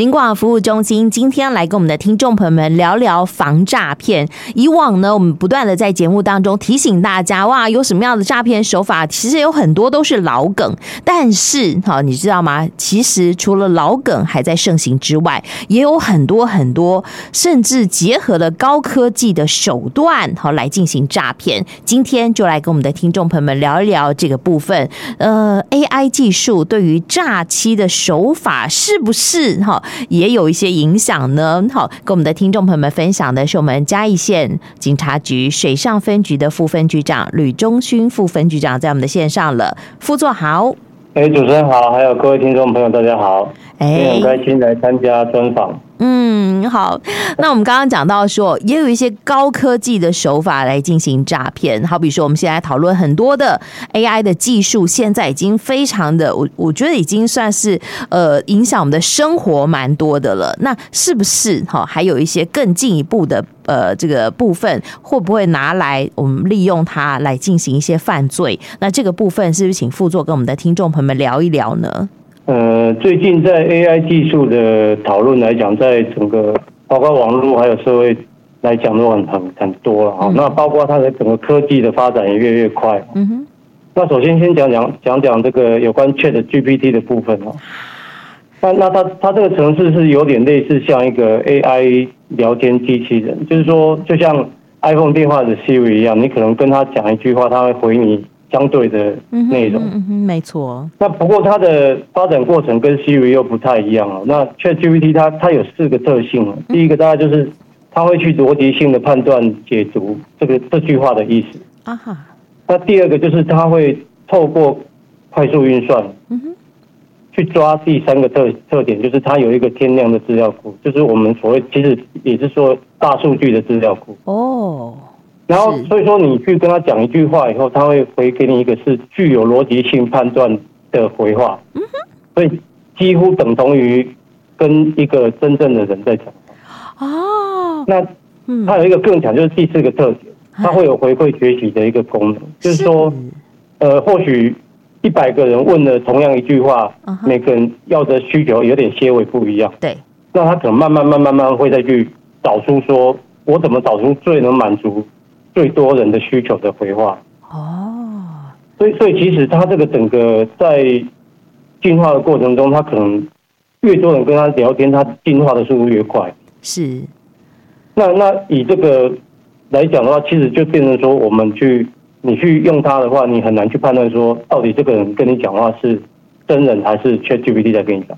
警广服务中心今天来跟我们的听众朋友们聊聊防诈骗。以往呢，我们不断的在节目当中提醒大家，哇，有什么样的诈骗手法？其实有很多都是老梗，但是哈，你知道吗？其实除了老梗还在盛行之外，也有很多很多，甚至结合了高科技的手段，好来进行诈骗。今天就来跟我们的听众朋友们聊一聊这个部分。呃，AI 技术对于诈欺的手法是不是哈？也有一些影响呢。好，跟我们的听众朋友们分享的是我们嘉义县警察局水上分局的副分局长吕忠勋副分局长，在我们的线上了。副座好，哎，主持人好，还有各位听众朋友，大家好，哎，很开心来参加专访。嗯，好。那我们刚刚讲到说，也有一些高科技的手法来进行诈骗，好比说我们现在讨论很多的 AI 的技术，现在已经非常的，我我觉得已经算是呃影响我们的生活蛮多的了。那是不是哈？还有一些更进一步的呃这个部分，会不会拿来我们利用它来进行一些犯罪？那这个部分是不是请副座跟我们的听众朋友们聊一聊呢？呃，最近在 AI 技术的讨论来讲，在整个包括网络还有社会来讲都很很很多了啊。嗯、那包括它的整个科技的发展也越来越快。嗯哼。那首先先讲讲讲讲这个有关 Chat GPT 的部分哦。那那它它这个城市是有点类似像一个 AI 聊天机器人，就是说就像 iPhone 电话的 Siri 一样，你可能跟他讲一句话，他会回你。相对的内容，嗯哼，没错。那不过它的发展过程跟 Siri 又不太一样哦。那 ChatGPT 它它有四个特性，第一个大概就是它会去逻辑性的判断解读这个这句话的意思啊哈。那第二个就是它会透过快速运算，嗯哼，去抓第三个特特点，就是它有一个天量的资料库，就是我们所谓其实也是说大数据的资料库哦。然后，所以说你去跟他讲一句话以后，他会回给你一个是具有逻辑性判断的回话，嗯哼，所以几乎等同于跟一个真正的人在讲话。哦，那他有一个更强，就是第四个特点，他会有回馈学习的一个功能，就是说，呃，或许一百个人问了同样一句话，每个人要的需求有点些微不一样，对，那他可能慢慢、慢、慢慢会再去找出说，我怎么找出最能满足。最多人的需求的回话哦，所以所以其实他这个整个在进化的过程中，他可能越多人跟他聊天，他进化的速度越快。是，那那以这个来讲的话，其实就变成说，我们去你去用它的话，你很难去判断说，到底这个人跟你讲话是真人还是 ChatGPT 在跟你讲。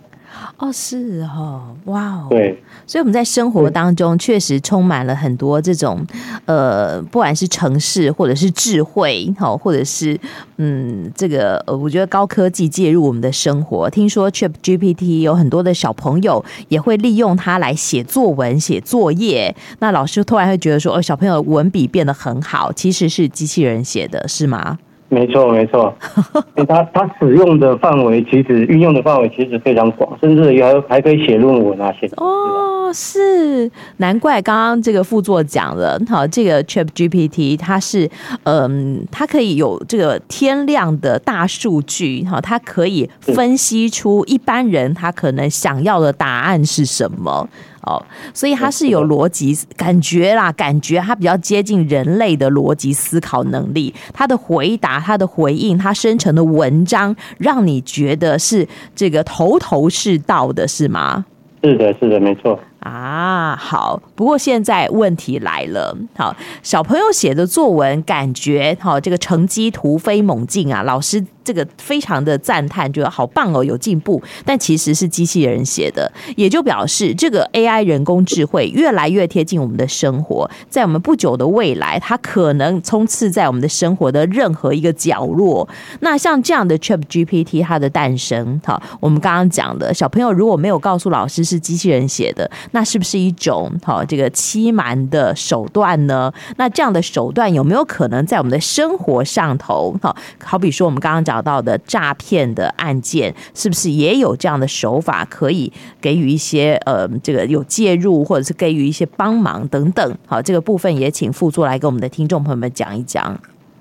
哦，是哦，哇哦，对，所以我们在生活当中确实充满了很多这种，呃，不管是城市或者是智慧，好，或者是嗯，这个呃，我觉得高科技介入我们的生活。听说 ChatGPT 有很多的小朋友也会利用它来写作文、写作业。那老师突然会觉得说，哦，小朋友文笔变得很好，其实是机器人写的，是吗？没错，没错，它它使用的范围其实运用的范围其实非常广，甚至也还还可以写论文啊，写哦，是难怪刚刚这个副座讲了，好，这个 ChatGPT 它是嗯，它可以有这个天量的大数据，哈，它可以分析出一般人他可能想要的答案是什么。哦，所以它是有逻辑感觉啦，感觉它比较接近人类的逻辑思考能力。它的回答、它的回应、它生成的文章，让你觉得是这个头头是道的，是吗？是的，是的，没错。啊，好。不过现在问题来了，好，小朋友写的作文，感觉好，这个成绩突飞猛进啊，老师。这个非常的赞叹，觉得好棒哦，有进步。但其实是机器人写的，也就表示这个 AI 人工智慧越来越贴近我们的生活，在我们不久的未来，它可能冲刺在我们的生活的任何一个角落。那像这样的 ChatGPT 它的诞生，好，我们刚刚讲的小朋友如果没有告诉老师是机器人写的，那是不是一种好这个欺瞒的手段呢？那这样的手段有没有可能在我们的生活上头？好，好比说我们刚刚讲。找到的诈骗的案件，是不是也有这样的手法可以给予一些呃，这个有介入或者是给予一些帮忙等等？好，这个部分也请副座来跟我们的听众朋友们讲一讲。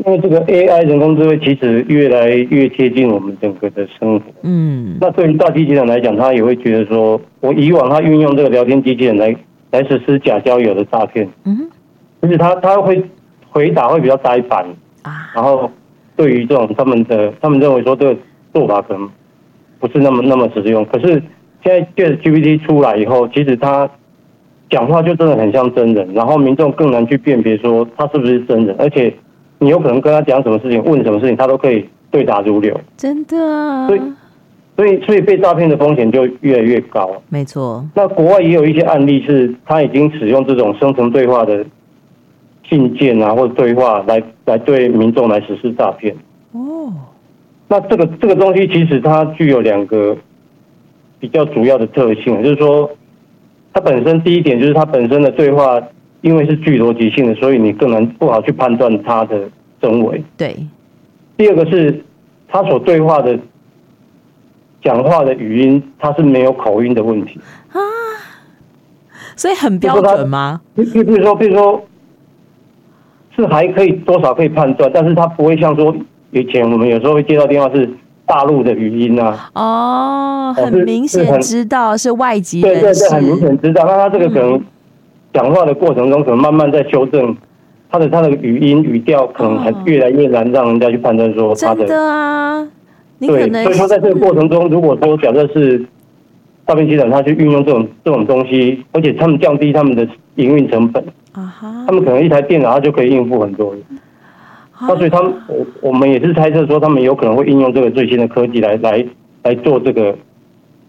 因为这个 AI 人工智慧其实越来越贴近我们整个的生活。嗯，那对于大机器人来讲，他也会觉得说，我以往他运用这个聊天机器人来来实施假交友的诈骗。嗯，而且他他会回答会比较呆板啊，然后对于这种他们的他们认为说这个做法可能不是那么那么实用。可是现在 ChatGPT 出来以后，其实他讲话就真的很像真人，然后民众更难去辨别说他是不是真人，而且。你有可能跟他讲什么事情，问什么事情，他都可以对答如流。真的啊。所以，所以，所以被诈骗的风险就越来越高。没错。那国外也有一些案例是，他已经使用这种生成对话的信件啊，或者对话来来对民众来实施诈骗。哦。那这个这个东西其实它具有两个比较主要的特性，就是说，它本身第一点就是它本身的对话。因为是具逻辑性的，所以你更难不好去判断它的真伪。对。第二个是，他所对话的讲话的语音，它是没有口音的问题啊，所以很标准吗？比比如说，比如说，是还可以多少可以判断，但是他不会像说以前我们有时候会接到电话是大陆的语音啊。哦，很明显知道是外籍人士。对对对，很明显知道。那他这个可能。嗯讲话的过程中，可能慢慢在修正他的他的语音语调，可能还越来越难让人家去判断说他的。真的啊，对，所以说在这个过程中，如果说假设是诈骗集团，他去运用这种这种东西，而且他们降低他们的营运成本，啊哈，他们可能一台电脑他就可以应付很多人。那所以他们我我们也是猜测说，他们有可能会应用这个最新的科技来来来做这个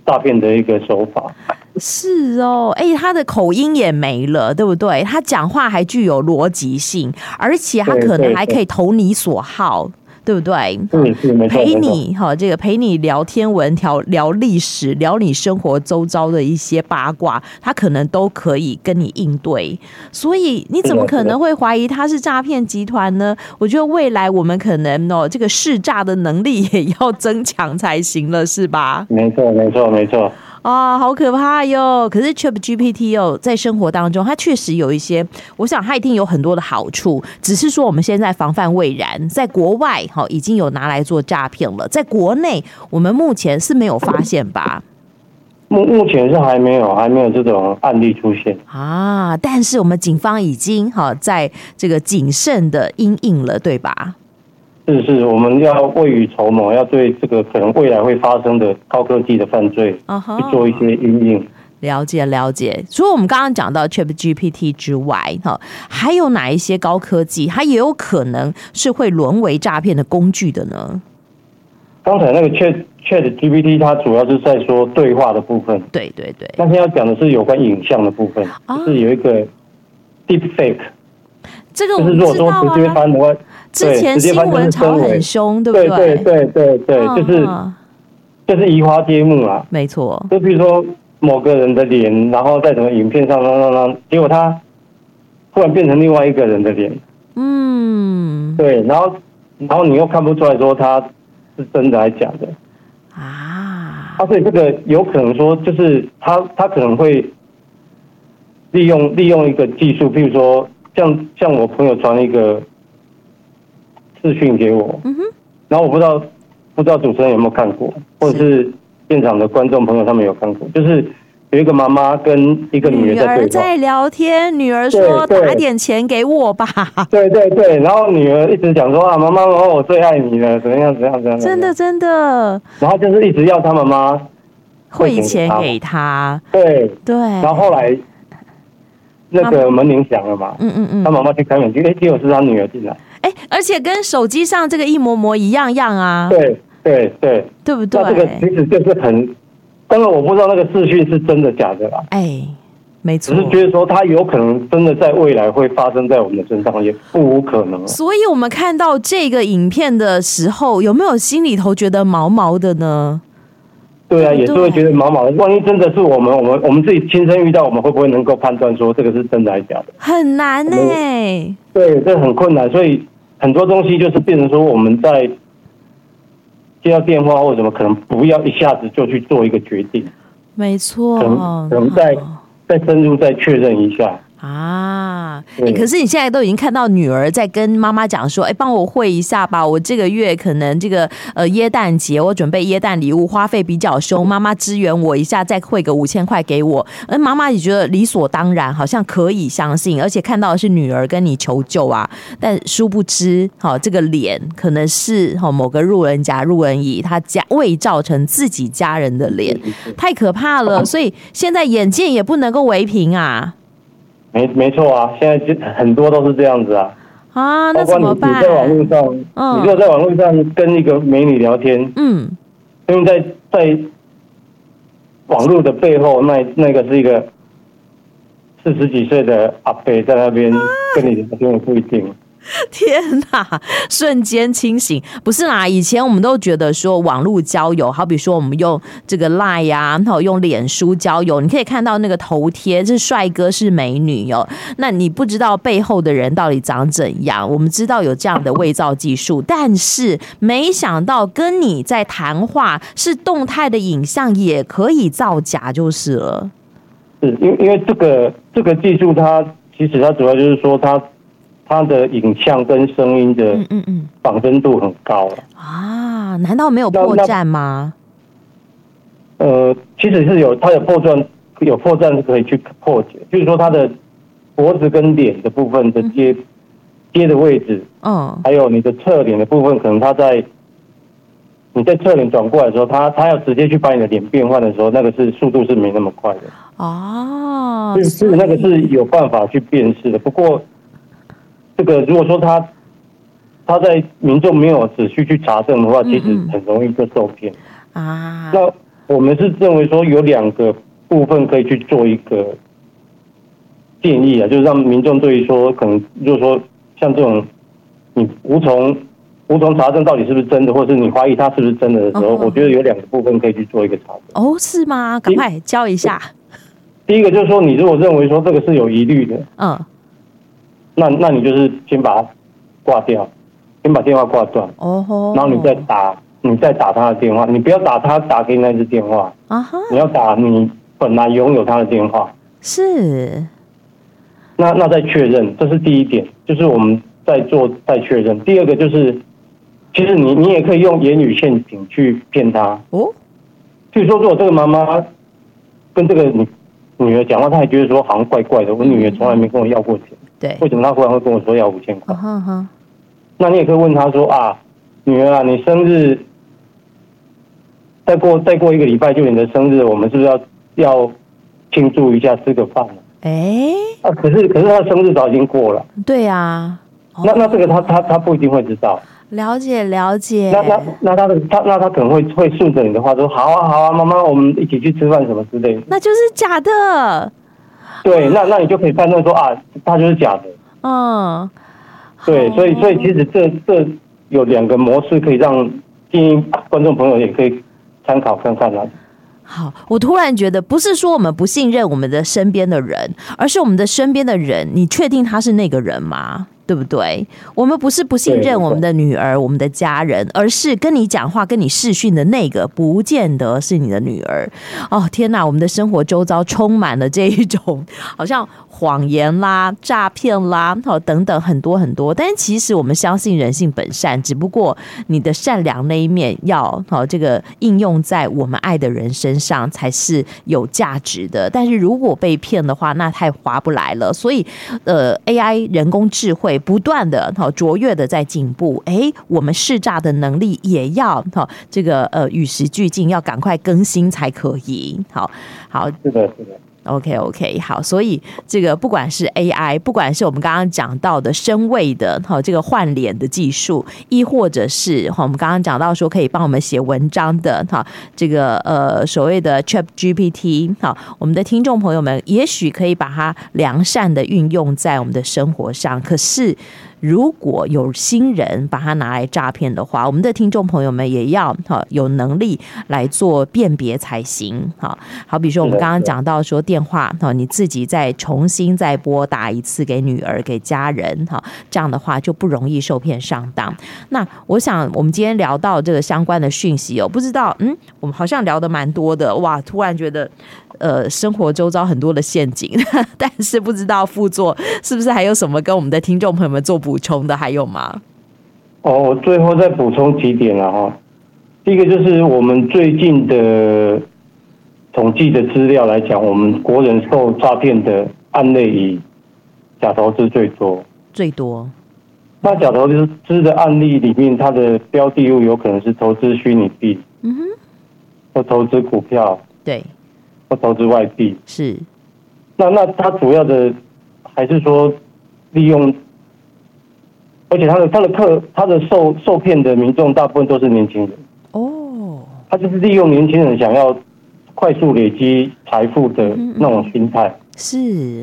诈骗的一个手法。是哦，哎，他的口音也没了，对不对？他讲话还具有逻辑性，而且他可能还可以投你所好。对不对？是是没错。陪你哈，这个陪你聊天文，聊聊历史，聊你生活周遭的一些八卦，他可能都可以跟你应对。所以你怎么可能会怀疑他是诈骗集团呢？我觉得未来我们可能哦，这个识诈的能力也要增强才行了，是吧？没错，没错，没错。啊，好可怕哟！可是 ChatGPT 哦，在生活当中，它确实有一些，我想它一定有很多的好处。只是说我们现在防范未然，在国外哈已经有拿来做诈骗了，在国内我们目前是没有发现吧？目目前是还没有，还没有这种案例出现啊。但是我们警方已经哈在这个谨慎的阴应了，对吧？是是，我们要未雨绸缪，要对这个可能未来会发生的高科技的犯罪去做一些阴影。了解了解。除了我们刚刚讲到 ChatGPT 之外，哈，还有哪一些高科技，它也有可能是会沦为诈骗的工具的呢？刚才那个 Chat ChatGPT，它主要是在说对话的部分。对对对。那现在要讲的是有关影像的部分，就是有一个 Deepfake。这个我们知道啊。之前新闻炒很凶，对不对？对对对对对，就是就是移花接木啊，没错。就比如说某个人的脸，然后在什么影片上，让让让，结果他突然变成另外一个人的脸，嗯，对，然后然后你又看不出来说他是真的还是假的啊？啊，所以这个有可能说，就是他他可能会利用利用一个技术，譬如说像像我朋友传一个。视讯给我，嗯哼，然后我不知道不知道主持人有没有看过，或者是现场的观众朋友他们有看过，就是有一个妈妈跟一个女儿在对话，在聊天，女儿说打点钱给我吧，对对对，然后女儿一直讲说啊，妈妈，妈妈，我最爱你了，怎么样怎样怎样，真的真的，然后就是一直要他妈妈汇钱给他，对。对，然后后来那个门铃响了嘛，嗯嗯嗯，他妈妈去开门，哎，结果是他女儿进来。哎，而且跟手机上这个一模模一样样啊！对对对，对不对？那这个其实就是很，当然我不知道那个视讯是真的假的啦。哎，没错，只是觉得说它有可能真的在未来会发生在我们的身上，也不无可能。所以我们看到这个影片的时候，有没有心里头觉得毛毛的呢？对啊，也是会觉得毛毛的。万一真的是我们，我们我们自己亲身遇到，我们会不会能够判断说这个是真的还是假的？很难呢、欸。对，这很困难，所以。很多东西就是变成说，我们在接到电话或者什么，可能不要一下子就去做一个决定。没错，可能可能再再深入再确认一下。啊，欸，可是你现在都已经看到女儿在跟妈妈讲说，哎，欸，帮我汇一下吧，我这个月可能这个呃耶诞节我准备耶诞礼物，花费比较凶，妈妈支援我一下，再汇个五千块给我，而妈妈也觉得理所当然，好像可以相信，而且看到的是女儿跟你求救啊，但殊不知，好，这个脸可能是好某个路人甲、路人乙他家伪造成自己家人的脸，太可怕了，所以现在眼见也不能够为凭啊。没没错啊，现在就很多都是这样子啊。啊，那怎么办？你在网络上，嗯、你如果在网络上跟一个美女聊天，嗯，因为在在网络的背后，那那个是一个四十几岁的阿伯在那边跟你聊天，也不一定。天哪！瞬间清醒，不是啦。以前我们都觉得说网络交友，好比说我们用这个 Line 呀、啊，然后用脸书交友，你可以看到那个头贴是帅哥是美女哦。那你不知道背后的人到底长怎样。我们知道有这样的伪造技术，但是没想到跟你在谈话是动态的影像也可以造假，就是了。是，因因为这个这个技术，它其实它主要就是说它。它的影像跟声音的嗯嗯仿真度很高啊，难道没有破绽吗？呃，其实是有，它有破绽，有破绽是可以去破解。就是说，它的脖子跟脸的部分的接、嗯、接的位置，嗯，还有你的侧脸的部分，可能它在你在侧脸转过来的时候，他他要直接去把你的脸变换的时候，那个是速度是没那么快的哦，就是那个是有办法去辨识的，不过。这个如果说他他在民众没有仔细去查证的话，其实很容易就受骗啊。那我们是认为说有两个部分可以去做一个建议啊，就是让民众对于说可能就是说像这种你无从无从查证到底是不是真的，或是你怀疑他是不是真的的时候，我觉得有两个部分可以去做一个查证。哦，是吗？赶快教一下。第一个就是说，你如果认为说这个是有疑虑的，嗯。那那你就是先把它挂掉，先把电话挂断，哦吼，然后你再打，你再打他的电话，你不要打他打给你那只电话，啊哈，你要打你本来拥有他的电话，是，那那再确认，这是第一点，就是我们在做再确认。第二个就是，其实你你也可以用言语陷阱去骗他，哦，譬如说，如果这个妈妈跟这个女女儿讲话，她还觉得说好像怪怪的，我女儿从来没跟我要过钱。对，为什么他忽然会跟我说要五千块？嗯哼，那你也可以问他说啊，女儿啊，你生日再过再过一个礼拜就你的生日，我们是不是要要庆祝一下吃个饭？哎、欸，啊，可是可是他的生日早已经过了。对呀、啊，那那这个他他他不一定会知道。了解了解。那那那他的他那他可能会会顺着你的话说好啊好啊，妈妈我们一起去吃饭什么之类的。那就是假的。对，那那你就可以判断说啊，他就是假的。嗯，对，所以所以其实这这有两个模式可以让建议观众朋友也可以参考看看啊。好，我突然觉得不是说我们不信任我们的身边的人，而是我们的身边的人，你确定他是那个人吗？对不对？我们不是不信任我们的女儿、我们的家人，而是跟你讲话、跟你视讯的那个，不见得是你的女儿。哦，天哪！我们的生活周遭充满了这一种，好像。谎言啦、诈骗啦，好等等很多很多，但其实我们相信人性本善，只不过你的善良那一面要好这个应用在我们爱的人身上才是有价值的。但是如果被骗的话，那太划不来了。所以，呃，AI 人工智慧不断的好卓越的在进步，哎，我们试诈的能力也要好这个呃与时俱进，要赶快更新才可以。好好，是的，是的。OK OK 好，所以这个不管是 AI，不管是我们刚刚讲到的声位的哈，这个换脸的技术，亦或者是哈，我们刚刚讲到说可以帮我们写文章的哈，这个呃所谓的 ChatGPT 哈，我们的听众朋友们也许可以把它良善的运用在我们的生活上，可是。如果有新人把它拿来诈骗的话，我们的听众朋友们也要哈有能力来做辨别才行。哈，好比说我们刚刚讲到说电话哈，你自己再重新再拨打一次给女儿给家人哈，这样的话就不容易受骗上当。那我想我们今天聊到这个相关的讯息哦，不知道嗯，我们好像聊的蛮多的哇，突然觉得。呃，生活周遭很多的陷阱，但是不知道副座是不是还有什么跟我们的听众朋友们做补充的？还有吗？哦，我最后再补充几点了哈。第一个就是我们最近的统计的资料来讲，我们国人受诈骗的案例以假投资最多，最多。那假投资的案例里面，它的标的物有可能是投资虚拟币，嗯哼，或投资股票，对。或投资外币是，那那它主要的还是说利用，而且他的他的客他的受受骗的民众大部分都是年轻人哦，他就是利用年轻人想要快速累积财富的那种心态是，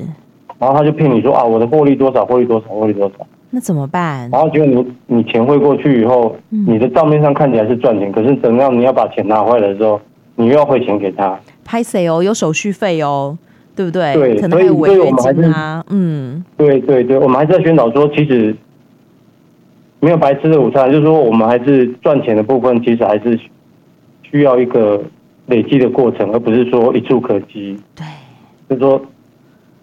然后他就骗你说啊，我的获利多少，获利多少，获利多少，那怎么办？然后结果你你钱汇过去以后，你的账面上看起来是赚钱，可是等到你要把钱拿回来的时候，你又要汇钱给他。拍谁哦，有手续费哦，对不对？对，可能还有违约金啊。嗯，对对对，我们还是在宣导说，其实没有白吃的午餐，就是说我们还是赚钱的部分，其实还是需要一个累积的过程，而不是说一触可及。对，就是说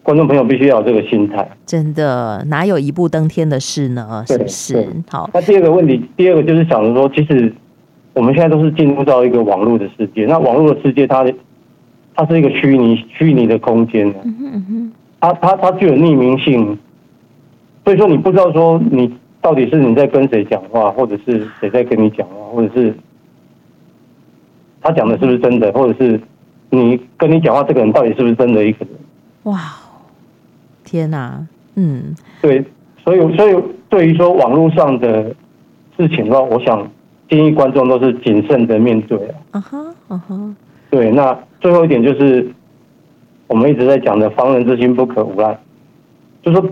观众朋友必须要有这个心态。真的，哪有一步登天的事呢？是不是？好。那第二个问题，第二个就是想着说，其实我们现在都是进入到一个网络的世界，那网络的世界它。它是一个虚拟虚拟的空间，它它它具有匿名性，所以说你不知道说你到底是你在跟谁讲话，或者是谁在跟你讲话，或者是他讲的是不是真的，或者是你跟你讲话这个人到底是不是真的一个人？哇，天哪，嗯，对，所以所以对于说网络上的事情的话，我想建议观众都是谨慎的面对啊。嗯哼，嗯哼。对，那最后一点就是我们一直在讲的“防人之心不可无碍”，就是说，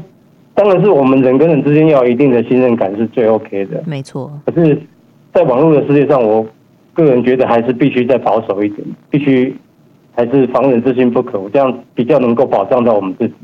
当然是我们人跟人之间要有一定的信任感是最 OK 的，没错。可是，在网络的世界上，我个人觉得还是必须再保守一点，必须还是“防人之心不可无”，这样比较能够保障到我们自己。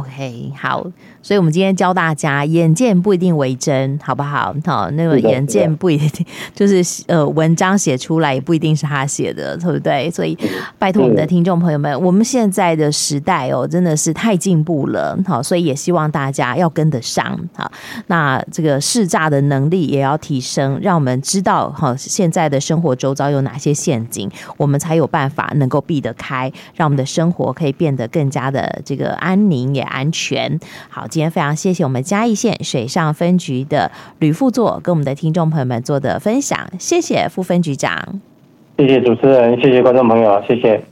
OK，好，所以我们今天教大家，眼见不一定为真，好不好？好，那个眼见不一定 就是呃，文章写出来也不一定是他写的，对不对？所以拜托我们的听众朋友们，我们现在的时代哦，真的是太进步了，好，所以也希望大家要跟得上，好，那这个识诈的能力也要提升，让我们知道哈，现在的生活周遭有哪些陷阱，我们才有办法能够避得开，让我们的生活可以变得更加的这个安宁。也安全。好，今天非常谢谢我们嘉义县水上分局的吕副座跟我们的听众朋友们做的分享，谢谢副分局长，谢谢主持人，谢谢观众朋友，谢谢。